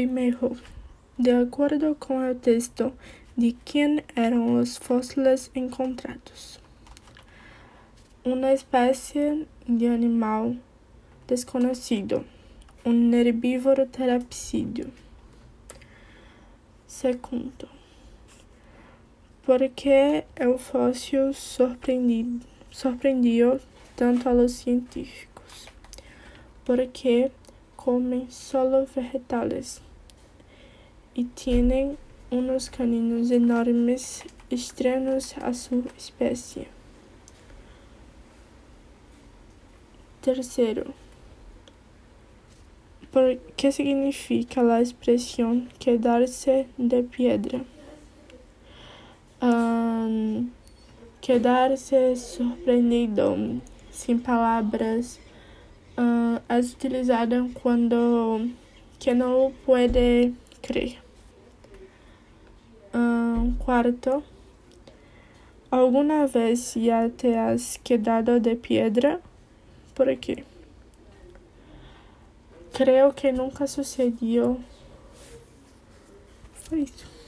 Primeiro, de acordo com o texto de quem eram os fósseis encontrados. Uma espécie de animal desconhecido, um herbívoro terapsídeo. Segundo, porque o fóssil surpreendeu tanto a los científicos? Porque comem solo vegetales e têm uns caninos enormes estranhos a sua espécie. Terceiro, por que significa a expressão quedar-se de piedra? Um, quedar-se surpreendido, sem palavras, uh, é utilizada quando que não pode crer. Um, quarto, alguma vez já te has quedado de piedra? Por quê? Creio que nunca isso.